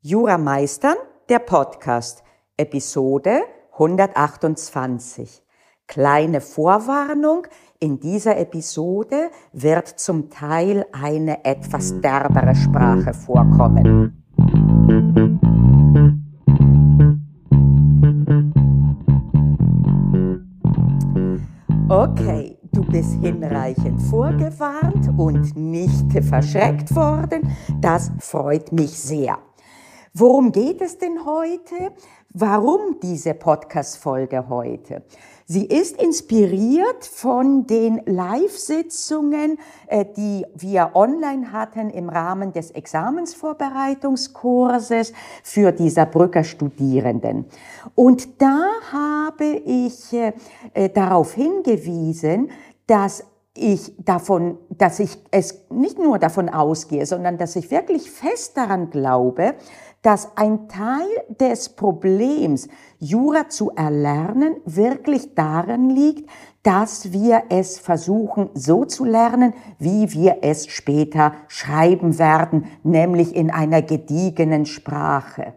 Jura Meistern, der Podcast, Episode 128. Kleine Vorwarnung, in dieser Episode wird zum Teil eine etwas derbere Sprache vorkommen. Okay, Du bist hinreichend vorgewarnt und nicht verschreckt worden. Das freut mich sehr. Worum geht es denn heute? Warum diese Podcast-Folge heute? Sie ist inspiriert von den Live-Sitzungen, äh, die wir online hatten im Rahmen des Examensvorbereitungskurses für die Saarbrücker Studierenden. Und da habe ich äh, äh, darauf hingewiesen, dass ich davon, dass ich es nicht nur davon ausgehe, sondern dass ich wirklich fest daran glaube, dass ein Teil des Problems, Jura zu erlernen, wirklich darin liegt, dass wir es versuchen so zu lernen, wie wir es später schreiben werden, nämlich in einer gediegenen Sprache.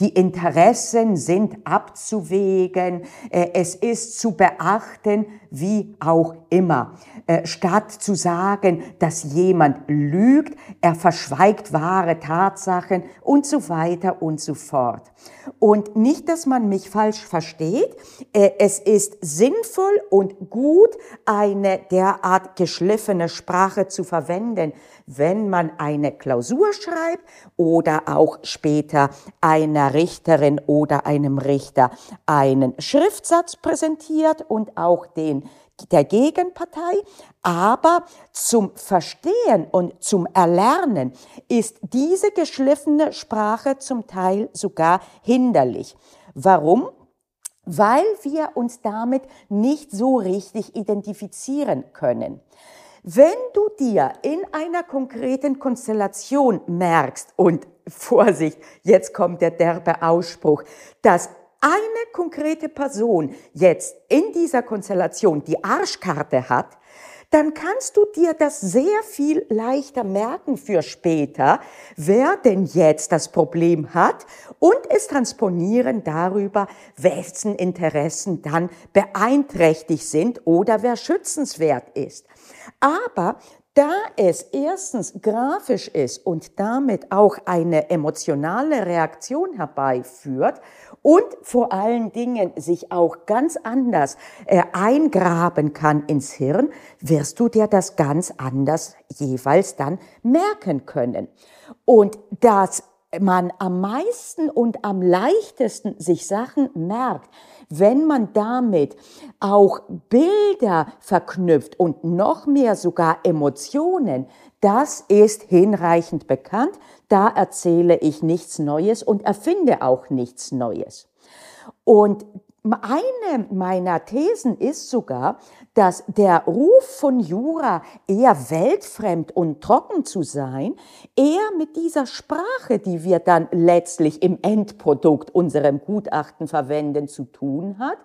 Die Interessen sind abzuwägen, äh, es ist zu beachten, wie auch immer. Äh, statt zu sagen, dass jemand lügt, er verschweigt wahre Tatsachen und so weiter und so fort. Und nicht, dass man mich falsch versteht, äh, es ist sinnvoll und gut, eine derart geschliffene Sprache zu verwenden, wenn man eine Klausur schreibt oder auch später einer Richterin oder einem Richter einen Schriftsatz präsentiert und auch den der Gegenpartei, aber zum Verstehen und zum Erlernen ist diese geschliffene Sprache zum Teil sogar hinderlich. Warum? Weil wir uns damit nicht so richtig identifizieren können. Wenn du dir in einer konkreten Konstellation merkst, und Vorsicht, jetzt kommt der derbe Ausspruch, dass eine konkrete Person jetzt in dieser Konstellation die Arschkarte hat, dann kannst du dir das sehr viel leichter merken für später, wer denn jetzt das Problem hat und es transponieren darüber, wessen Interessen dann beeinträchtigt sind oder wer schützenswert ist. Aber da es erstens grafisch ist und damit auch eine emotionale Reaktion herbeiführt und vor allen Dingen sich auch ganz anders äh, eingraben kann ins Hirn, wirst du dir das ganz anders jeweils dann merken können. Und das man am meisten und am leichtesten sich Sachen merkt, wenn man damit auch Bilder verknüpft und noch mehr sogar Emotionen, das ist hinreichend bekannt. Da erzähle ich nichts Neues und erfinde auch nichts Neues. Und eine meiner Thesen ist sogar, dass der Ruf von Jura, eher weltfremd und trocken zu sein, eher mit dieser Sprache, die wir dann letztlich im Endprodukt unserem Gutachten verwenden, zu tun hat.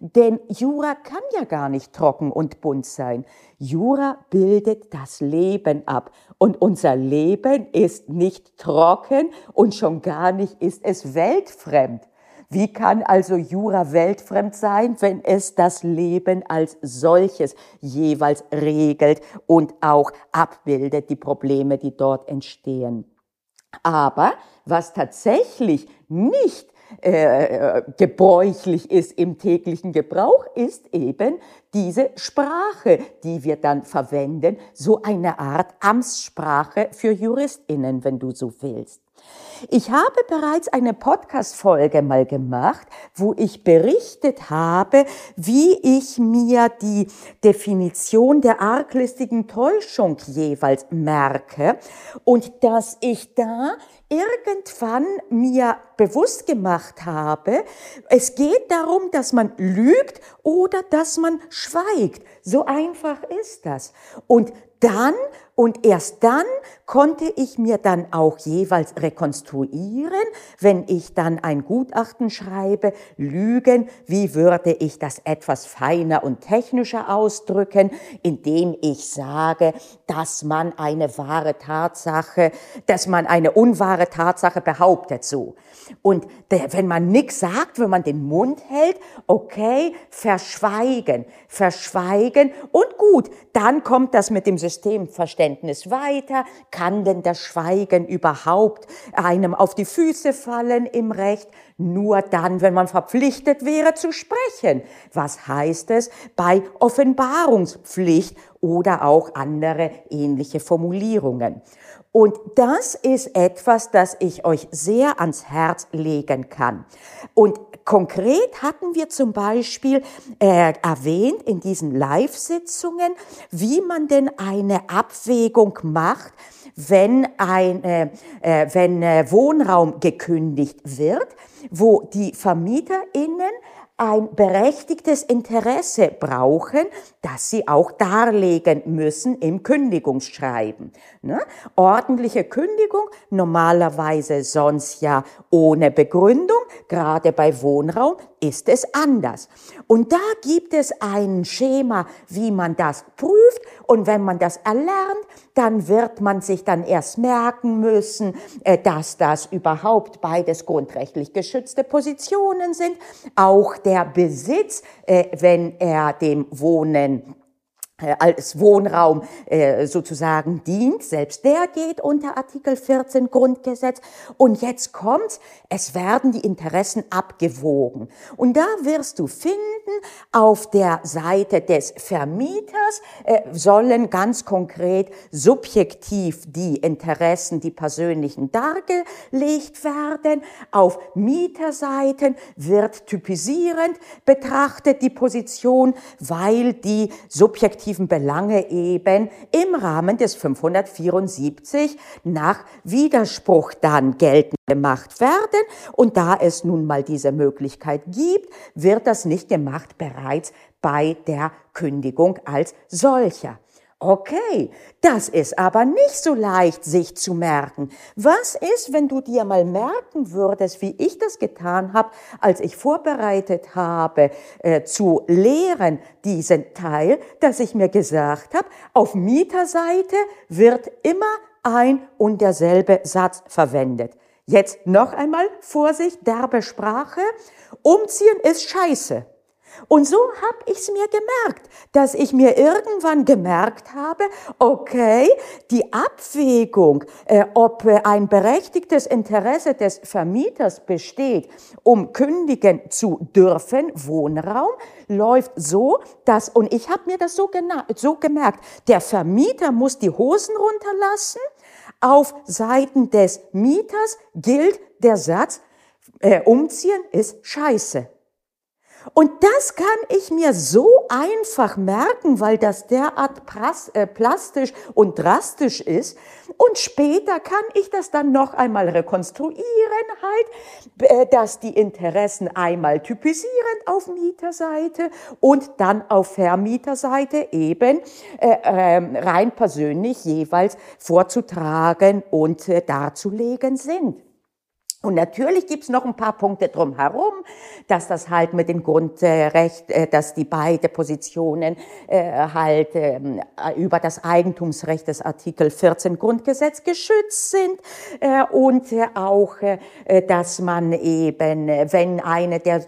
Denn Jura kann ja gar nicht trocken und bunt sein. Jura bildet das Leben ab. Und unser Leben ist nicht trocken und schon gar nicht ist es weltfremd. Wie kann also Jura weltfremd sein, wenn es das Leben als solches jeweils regelt und auch abbildet, die Probleme, die dort entstehen? Aber was tatsächlich nicht äh, gebräuchlich ist im täglichen Gebrauch, ist eben diese Sprache, die wir dann verwenden, so eine Art Amtssprache für Juristinnen, wenn du so willst. Ich habe bereits eine Podcast-Folge mal gemacht, wo ich berichtet habe, wie ich mir die Definition der arglistigen Täuschung jeweils merke und dass ich da irgendwann mir bewusst gemacht habe, es geht darum, dass man lügt oder dass man schweigt. So einfach ist das. Und dann Und erst dann konnte ich mir dann auch jeweils rekonstruieren, wenn ich dann ein Gutachten schreibe, lügen, wie würde ich das etwas feiner und technischer ausdrücken, indem ich sage, dass man eine wahre Tatsache, dass man eine unwahre Tatsache behauptet so. Und wenn man nichts sagt, wenn man den Mund hält, okay, verschweigen, verschweigen und gut, dann kommt das mit dem Systemverständnis weiter. Kann denn das Schweigen überhaupt einem auf die Füße fallen im Recht? Nur dann, wenn man verpflichtet wäre zu sprechen. Was heißt es bei Offenbarungspflicht oder auch andere ähnliche Formulierungen? Und das ist etwas, das ich euch sehr ans Herz legen kann. Und konkret hatten wir zum Beispiel äh, erwähnt in diesen Live-Sitzungen, wie man denn eine Abwägung macht, wenn ein, äh, äh, wenn äh, Wohnraum gekündigt wird, wo die VermieterInnen ein berechtigtes Interesse brauchen, das sie auch darlegen müssen im Kündigungsschreiben. Ne? Ordentliche Kündigung, normalerweise sonst ja ohne Begründung, gerade bei Wohnraum ist es anders. Und da gibt es ein Schema, wie man das prüft. Und wenn man das erlernt, dann wird man sich dann erst merken müssen, äh, dass das überhaupt beides grundrechtlich geschützte Positionen sind. Auch der Besitz, äh, wenn er dem Wohnen als Wohnraum äh, sozusagen dient. Selbst der geht unter Artikel 14 Grundgesetz. Und jetzt kommt's, es werden die Interessen abgewogen. Und da wirst du finden, auf der Seite des Vermieters äh, sollen ganz konkret subjektiv die Interessen, die persönlichen dargelegt werden. Auf Mieterseiten wird typisierend betrachtet die Position, weil die subjektiv subjektiven Belange eben im Rahmen des 574 nach Widerspruch dann geltend gemacht werden. Und da es nun mal diese Möglichkeit gibt, wird das nicht gemacht bereits bei der Kündigung als solcher. Okay, das ist aber nicht so leicht sich zu merken. Was ist, wenn du dir mal merken würdest, wie ich das getan habe, als ich vorbereitet habe äh, zu lehren diesen Teil, dass ich mir gesagt habe, auf Mieterseite wird immer ein und derselbe Satz verwendet. Jetzt noch einmal Vorsicht, derbe Sprache. Umziehen ist scheiße. Und so habe ich es mir gemerkt, dass ich mir irgendwann gemerkt habe, okay, die Abwägung, äh, ob äh, ein berechtigtes Interesse des Vermieters besteht, um kündigen zu dürfen, Wohnraum, läuft so, dass, und ich habe mir das so, so gemerkt, der Vermieter muss die Hosen runterlassen, auf Seiten des Mieters gilt der Satz, äh, umziehen ist scheiße. Und das kann ich mir so einfach merken, weil das derart äh, plastisch und drastisch ist. Und später kann ich das dann noch einmal rekonstruieren, halt, äh, dass die Interessen einmal typisierend auf Mieterseite und dann auf Vermieterseite eben äh, ähm, rein persönlich jeweils vorzutragen und darzulegen sind. Und natürlich gibt's noch ein paar Punkte drumherum, dass das halt mit dem Grundrecht, äh, dass die beide Positionen äh, halt ähm, über das Eigentumsrecht des Artikel 14 Grundgesetz geschützt sind äh, und auch, dass man eben, wenn eine der,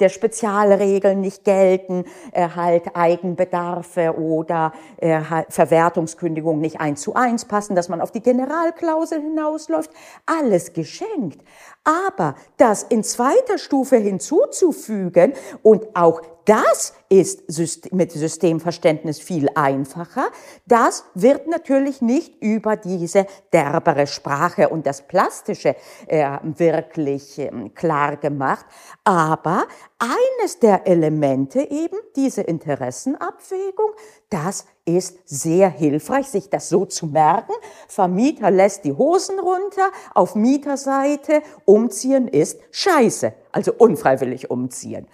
der Spezialregeln nicht gelten, halt Eigenbedarfe oder halt Verwertungskündigung nicht eins zu eins passen, dass man auf die Generalklausel hinausläuft, alles geschenkt. Aber das in zweiter Stufe hinzuzufügen und auch das ist mit Systemverständnis viel einfacher. Das wird natürlich nicht über diese derbere Sprache und das Plastische äh, wirklich äh, klar gemacht. Aber eines der Elemente eben, diese Interessenabwägung, das ist sehr hilfreich, sich das so zu merken. Vermieter lässt die Hosen runter, auf Mieterseite umziehen ist scheiße. also unfreiwillig umziehen.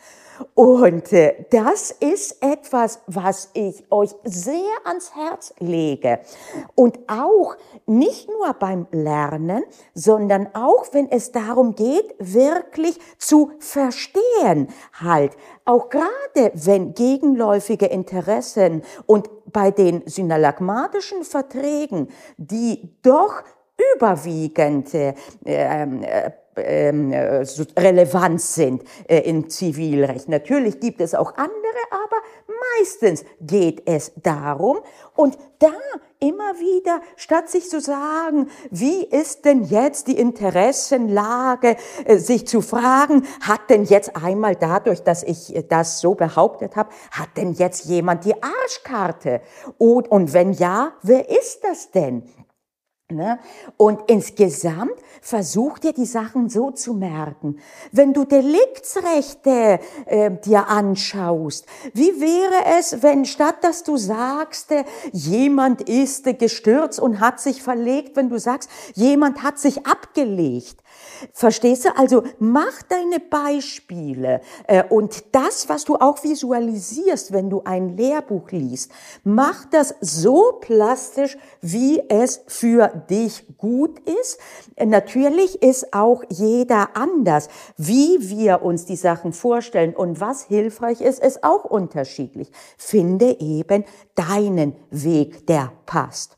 Und äh, das ist etwas, was ich euch sehr ans Herz lege. Und auch nicht nur beim Lernen, sondern auch wenn es darum geht, wirklich zu verstehen, halt. Auch gerade wenn gegenläufige Interessen und bei den synalagmatischen Verträgen, die doch überwiegend äh, äh, ähm, äh, relevant sind äh, im Zivilrecht. Natürlich gibt es auch andere, aber meistens geht es darum. Und da immer wieder, statt sich zu sagen, wie ist denn jetzt die Interessenlage, äh, sich zu fragen, hat denn jetzt einmal dadurch, dass ich das so behauptet habe, hat denn jetzt jemand die Arschkarte? Und, und wenn ja, wer ist das denn? Ne? Und insgesamt versuch dir die Sachen so zu merken. Wenn du Deliktsrechte äh, dir anschaust, wie wäre es, wenn statt dass du sagst, äh, jemand ist äh, gestürzt und hat sich verlegt, wenn du sagst, jemand hat sich abgelegt, Verstehst du? Also mach deine Beispiele äh, und das, was du auch visualisierst, wenn du ein Lehrbuch liest, mach das so plastisch, wie es für dich gut ist. Natürlich ist auch jeder anders. Wie wir uns die Sachen vorstellen und was hilfreich ist, ist auch unterschiedlich. Finde eben deinen Weg, der passt.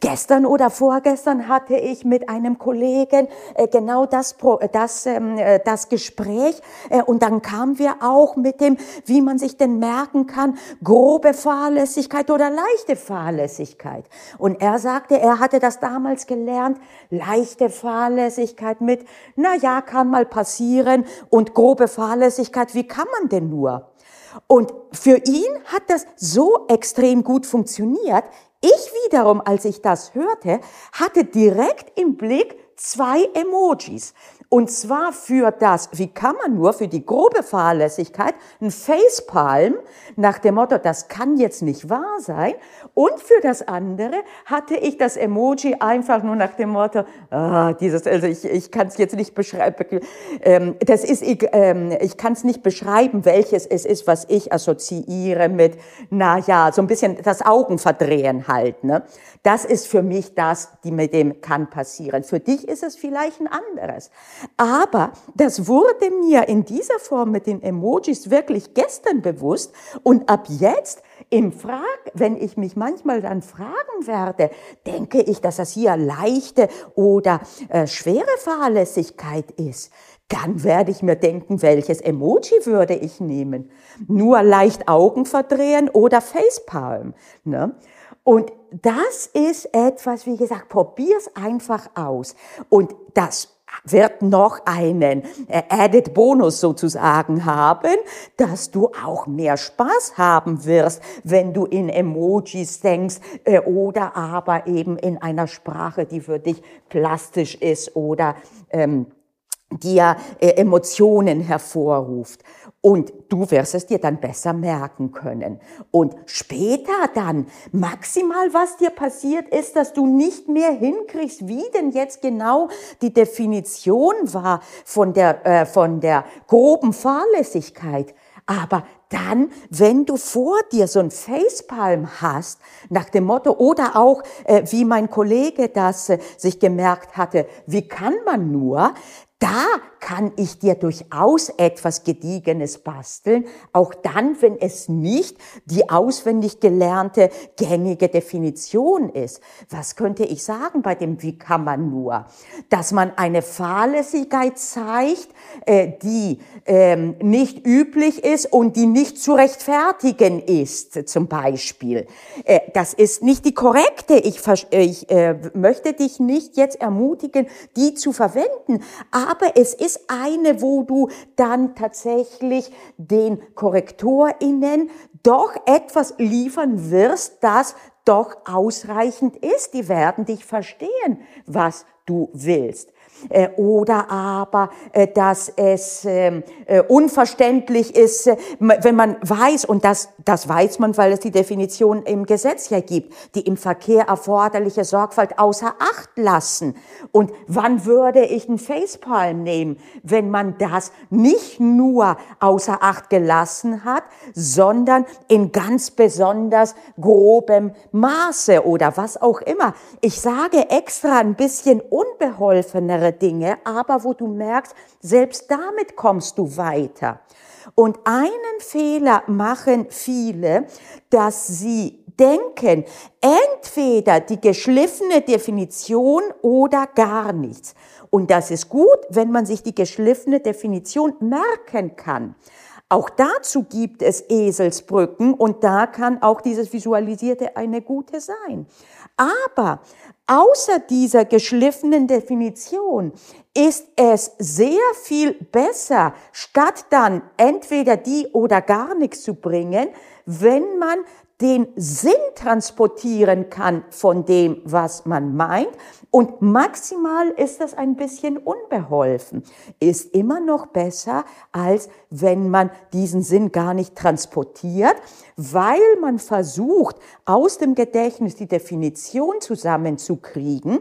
Gestern oder vorgestern hatte ich mit einem Kollegen äh, genau das, das, ähm, äh, das Gespräch äh, und dann kamen wir auch mit dem, wie man sich denn merken kann, grobe Fahrlässigkeit oder leichte Fahrlässigkeit. Und er sagte, er hatte das damals gelernt, leichte Fahrlässigkeit mit, na ja, kann mal passieren und grobe Fahrlässigkeit, wie kann man denn nur? Und für ihn hat das so extrem gut funktioniert. Ich wiederum, als ich das hörte, hatte direkt im Blick zwei Emojis. Und zwar für das, wie kann man nur, für die grobe Fahrlässigkeit, ein Facepalm nach dem Motto, das kann jetzt nicht wahr sein. Und für das andere hatte ich das Emoji einfach nur nach dem Motto, ah, dieses, also ich, ich kann es jetzt nicht beschreiben, ähm, das ist, ich, ähm, ich kann es nicht beschreiben, welches es ist, was ich assoziiere mit, na ja, so ein bisschen das Augenverdrehen halt, ne? Das ist für mich das, die mit dem kann passieren. Für dich ist es vielleicht ein anderes. Aber das wurde mir in dieser Form mit den Emojis wirklich gestern bewusst und ab jetzt im Frag, wenn ich mich manchmal dann fragen werde, denke ich, dass das hier leichte oder äh, schwere Fahrlässigkeit ist, dann werde ich mir denken, welches Emoji würde ich nehmen? Nur leicht Augen verdrehen oder Facepalm. Ne? Und das ist etwas, wie gesagt, probier's einfach aus. Und das wird noch einen äh, Added Bonus sozusagen haben, dass du auch mehr Spaß haben wirst, wenn du in Emojis denkst äh, oder aber eben in einer Sprache, die für dich plastisch ist oder ähm, dir äh, Emotionen hervorruft. Und du wirst es dir dann besser merken können. Und später dann, maximal was dir passiert ist, dass du nicht mehr hinkriegst, wie denn jetzt genau die Definition war von der, äh, von der groben Fahrlässigkeit. Aber dann, wenn du vor dir so ein Facepalm hast, nach dem Motto, oder auch, äh, wie mein Kollege das äh, sich gemerkt hatte, wie kann man nur, da kann ich dir durchaus etwas Gediegenes basteln, auch dann, wenn es nicht die auswendig gelernte gängige Definition ist. Was könnte ich sagen bei dem Wie kann man nur? Dass man eine Fahrlässigkeit zeigt, äh, die ähm, nicht üblich ist und die nicht zu rechtfertigen ist, zum Beispiel. Äh, das ist nicht die korrekte. Ich, ich äh, möchte dich nicht jetzt ermutigen, die zu verwenden, es ist eine, wo du dann tatsächlich den KorrektorInnen doch etwas liefern wirst, das doch ausreichend ist. Die werden dich verstehen, was du willst. Äh, oder aber, äh, dass es ähm, äh, unverständlich ist, wenn man weiß, und das, das weiß man, weil es die Definition im Gesetz ja gibt, die im Verkehr erforderliche Sorgfalt außer Acht lassen. Und wann würde ich einen Facepalm nehmen, wenn man das nicht nur außer Acht gelassen hat, sondern in ganz besonders grobem Maße oder was auch immer. Ich sage extra ein bisschen unbeholfenere Dinge, aber wo du merkst, selbst damit kommst du weiter. Und einen Fehler machen viele, dass sie denken, entweder die geschliffene Definition oder gar nichts. Und das ist gut, wenn man sich die geschliffene Definition merken kann. Auch dazu gibt es Eselsbrücken und da kann auch dieses Visualisierte eine gute sein. Aber außer dieser geschliffenen Definition ist es sehr viel besser, statt dann entweder die oder gar nichts zu bringen, wenn man den Sinn transportieren kann von dem, was man meint. Und maximal ist das ein bisschen unbeholfen. Ist immer noch besser, als wenn man diesen Sinn gar nicht transportiert, weil man versucht, aus dem Gedächtnis die Definition zusammenzukriegen.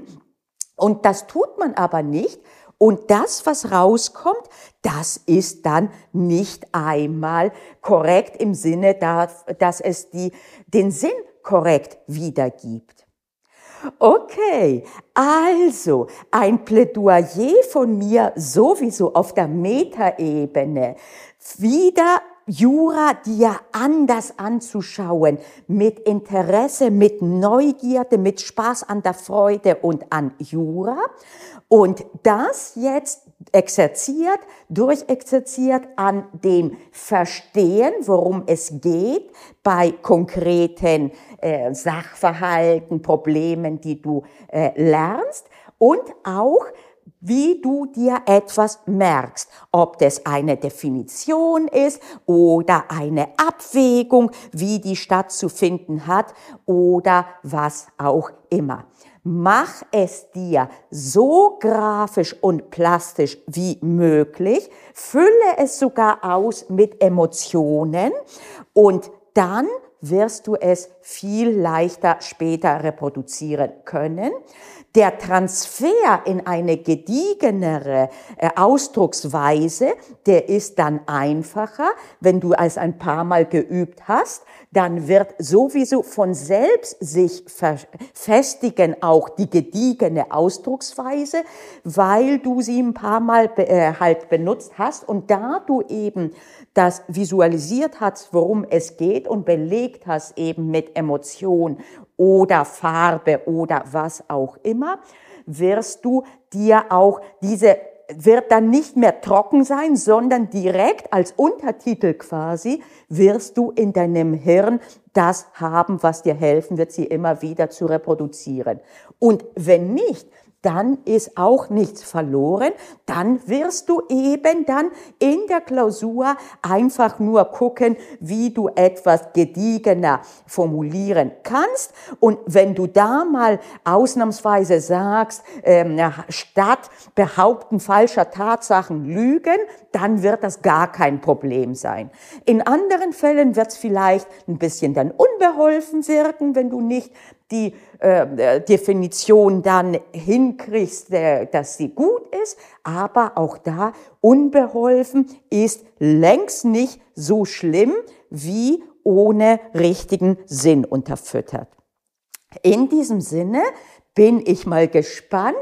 Und das tut man aber nicht, und das, was rauskommt, das ist dann nicht einmal korrekt im Sinne, dass es die, den Sinn korrekt wiedergibt. Okay, also ein Plädoyer von mir sowieso auf der Metaebene. Wieder Jura dir anders anzuschauen, mit Interesse, mit Neugierde, mit Spaß an der Freude und an Jura. Und das jetzt exerziert, durchexerziert an dem Verstehen, worum es geht, bei konkreten äh, Sachverhalten, Problemen, die du äh, lernst und auch wie du dir etwas merkst, ob das eine Definition ist oder eine Abwägung, wie die stattzufinden hat oder was auch immer. Mach es dir so grafisch und plastisch wie möglich, fülle es sogar aus mit Emotionen. Und dann wirst du es viel leichter später reproduzieren können. Der Transfer in eine gediegenere äh, Ausdrucksweise, der ist dann einfacher, wenn du es ein paar Mal geübt hast, dann wird sowieso von selbst sich festigen auch die gediegene Ausdrucksweise, weil du sie ein paar Mal äh, halt benutzt hast und da du eben das visualisiert hast, worum es geht und belegt hast eben mit Emotion oder Farbe oder was auch immer, wirst du dir auch diese wird dann nicht mehr trocken sein, sondern direkt als Untertitel quasi wirst du in deinem Hirn das haben, was dir helfen wird, sie immer wieder zu reproduzieren. Und wenn nicht, dann ist auch nichts verloren. Dann wirst du eben dann in der Klausur einfach nur gucken, wie du etwas gediegener formulieren kannst. Und wenn du da mal ausnahmsweise sagst, ähm, statt behaupten falscher Tatsachen lügen, dann wird das gar kein Problem sein. In anderen Fällen wird es vielleicht ein bisschen dann unbeholfen wirken, wenn du nicht die äh, Definition dann hinkriegst, äh, dass sie gut ist, aber auch da unbeholfen ist längst nicht so schlimm wie ohne richtigen Sinn unterfüttert. In diesem Sinne bin ich mal gespannt,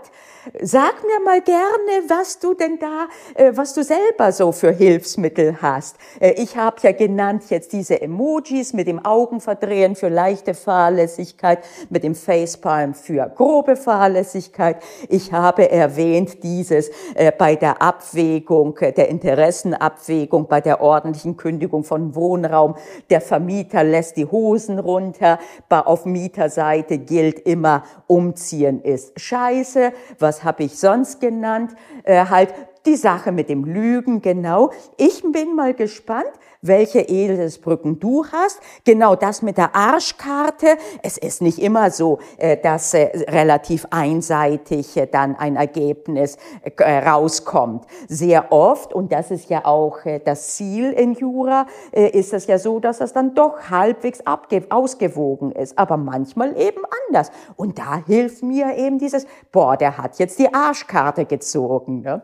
Sag mir mal gerne, was du denn da, äh, was du selber so für Hilfsmittel hast. Äh, ich habe ja genannt jetzt diese Emojis mit dem Augenverdrehen für leichte Fahrlässigkeit, mit dem Facepalm für grobe Fahrlässigkeit. Ich habe erwähnt dieses äh, bei der Abwägung, der Interessenabwägung, bei der ordentlichen Kündigung von Wohnraum. Der Vermieter lässt die Hosen runter. Auf Mieterseite gilt immer, umziehen ist scheiße. Was was habe ich sonst genannt? Äh, halt die Sache mit dem Lügen, genau. Ich bin mal gespannt, welche Eselsbrücken du hast. Genau das mit der Arschkarte. Es ist nicht immer so, äh, dass äh, relativ einseitig äh, dann ein Ergebnis rauskommt. Sehr oft, und das ist ja auch das Ziel in Jura, ist es ja so, dass es dann doch halbwegs ausgewogen ist. Aber manchmal eben anders. Und da hilft mir eben dieses, boah, der hat jetzt die Arschkarte gezogen. Ne?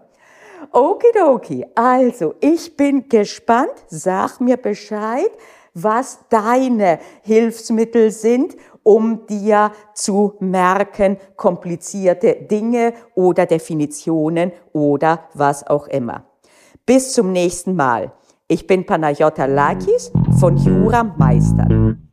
Okidoki, also ich bin gespannt, sag mir Bescheid, was deine Hilfsmittel sind, um dir zu merken, komplizierte Dinge oder Definitionen oder was auch immer. Bis zum nächsten Mal. Ich bin Panayota Lakis von Jura Meistern.